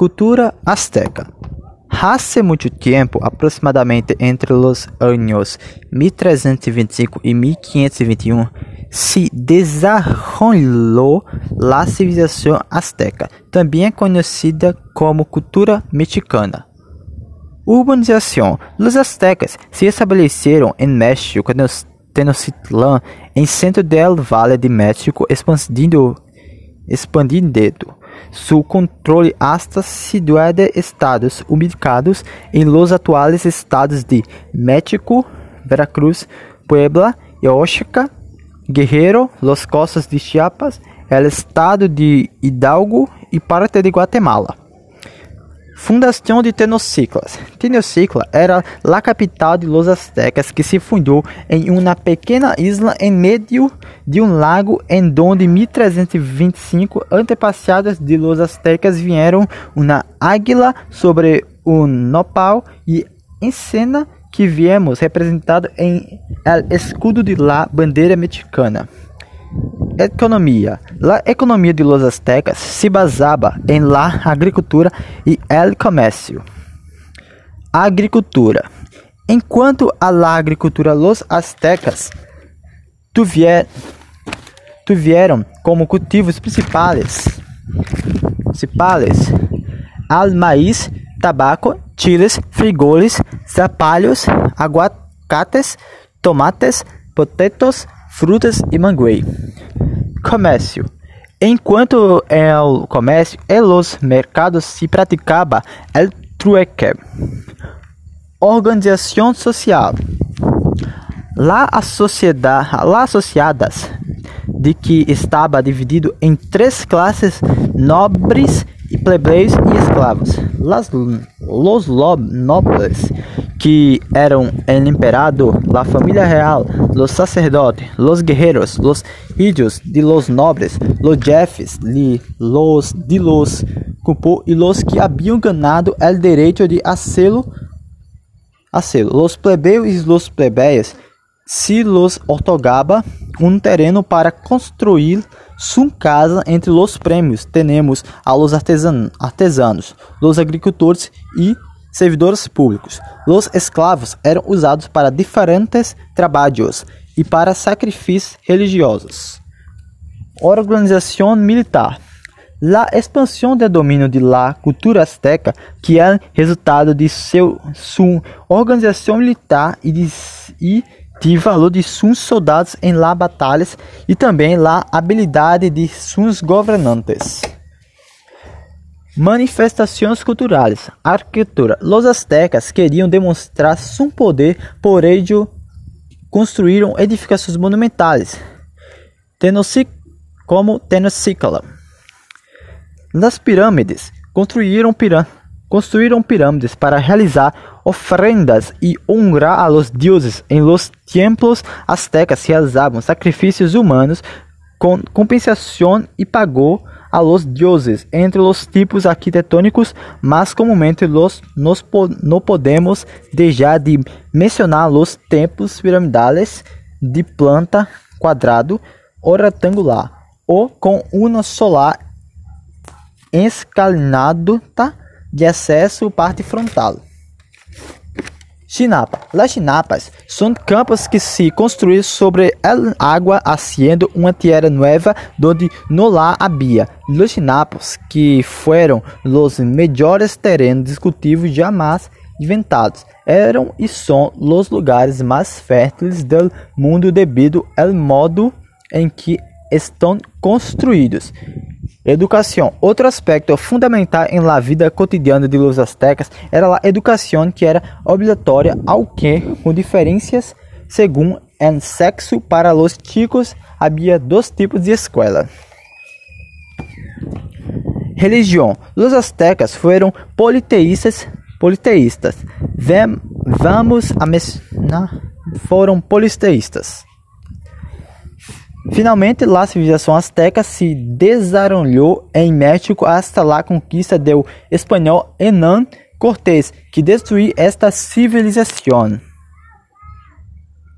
Cultura azteca. Hace muito tempo, aproximadamente entre os anos 1325 e 1521, se desarrollou a civilização azteca, também conhecida como cultura mexicana. Urbanização. Os aztecas se estabeleceram em México, Tenochtitlan, em centro do Vale de México, expandindo, expandindo su controle hasta siete estados ubicados en los actuales estados de México, Veracruz, Puebla, Oaxaca, Guerrero, Los Costas de Chiapas, el estado de Hidalgo e parte de Guatemala. Fundação de Tenociclas. Tenocicla era a capital de los aztecas que se fundou em uma pequena isla em meio de um lago em donde 1325 antepassados de los aztecas vieram uma águila sobre um nopal e em cena que viemos representado em el escudo de la bandeira mexicana. Economia. La economia de los aztecas se basava em la agricultura e el comércio. Agricultura. Enquanto a la agricultura los aztecas tuvieron como cultivos principais principais al maíz, tabaco, chiles, frijoles, zapallos, aguacates, tomates, potatoes, frutas e manguei. Comércio. Enquanto el comércio e los mercados se praticaba el trueque. Organização social. Lá a sociedade, lá associadas de que estava dividido em três classes nobres e plebeios e escravos. Las, los nobles que eram el emperador, la familia real, los sacerdotes, los guerreros, los hijos de los nobles, los jefes, li, los de los cupo y los que habían ganado el derecho de hacerlo, hacerlo. Los plebeos y los plebeyas se los otorgaba um terreno para construir sua casa entre los prêmios. Temos a los artesan artesanos, los agricultores e servidores públicos. Os escravos eram usados para diferentes trabalhos e para sacrifícios religiosos. Organização militar. A expansão do domínio de la cultura azteca, que é resultado de seu, sua organização militar e de, e de valor de seus soldados em la batalhas e também la habilidade de seus governantes. Manifestações culturais. Arquitetura. Los aztecas queriam demonstrar seu poder, por ello construíram edificações monumentais, como Tenochtitlan. Nas pirâmides, construíram, pirâ construíram pirâmides para realizar ofrendas e honrar a los deuses. Em los templos aztecas realizavam sacrifícios humanos com compensação e pagou a los dioses entre los tipos arquitetônicos, mas comumente los nos no podemos deixar de mencionar los templos piramidales de planta quadrado ou retangular ou com uma solar escalinada de acesso parte frontal. Chinapa. Las chinapas são campos que se construíram sobre a água, haciendo uma tierra nueva donde no la había. Los chinapos, que foram os melhores terrenos cultivo jamais inventados, eram e são os lugares mais férteis do mundo devido ao modo em que estão construídos. Educação. Outro aspecto fundamental em la vida cotidiana de los aztecas era a educação que era obrigatória, ao que, com diferenças segundo o sexo para los chicos, havia dois tipos de escola. Religião. Os aztecas foram politeístas, politeístas. Vem, vamos a mencionar, foram politeístas. Finalmente, a civilização azteca se desarrollou em México hasta a conquista do espanhol Hernán Cortés, que destruiu esta civilização.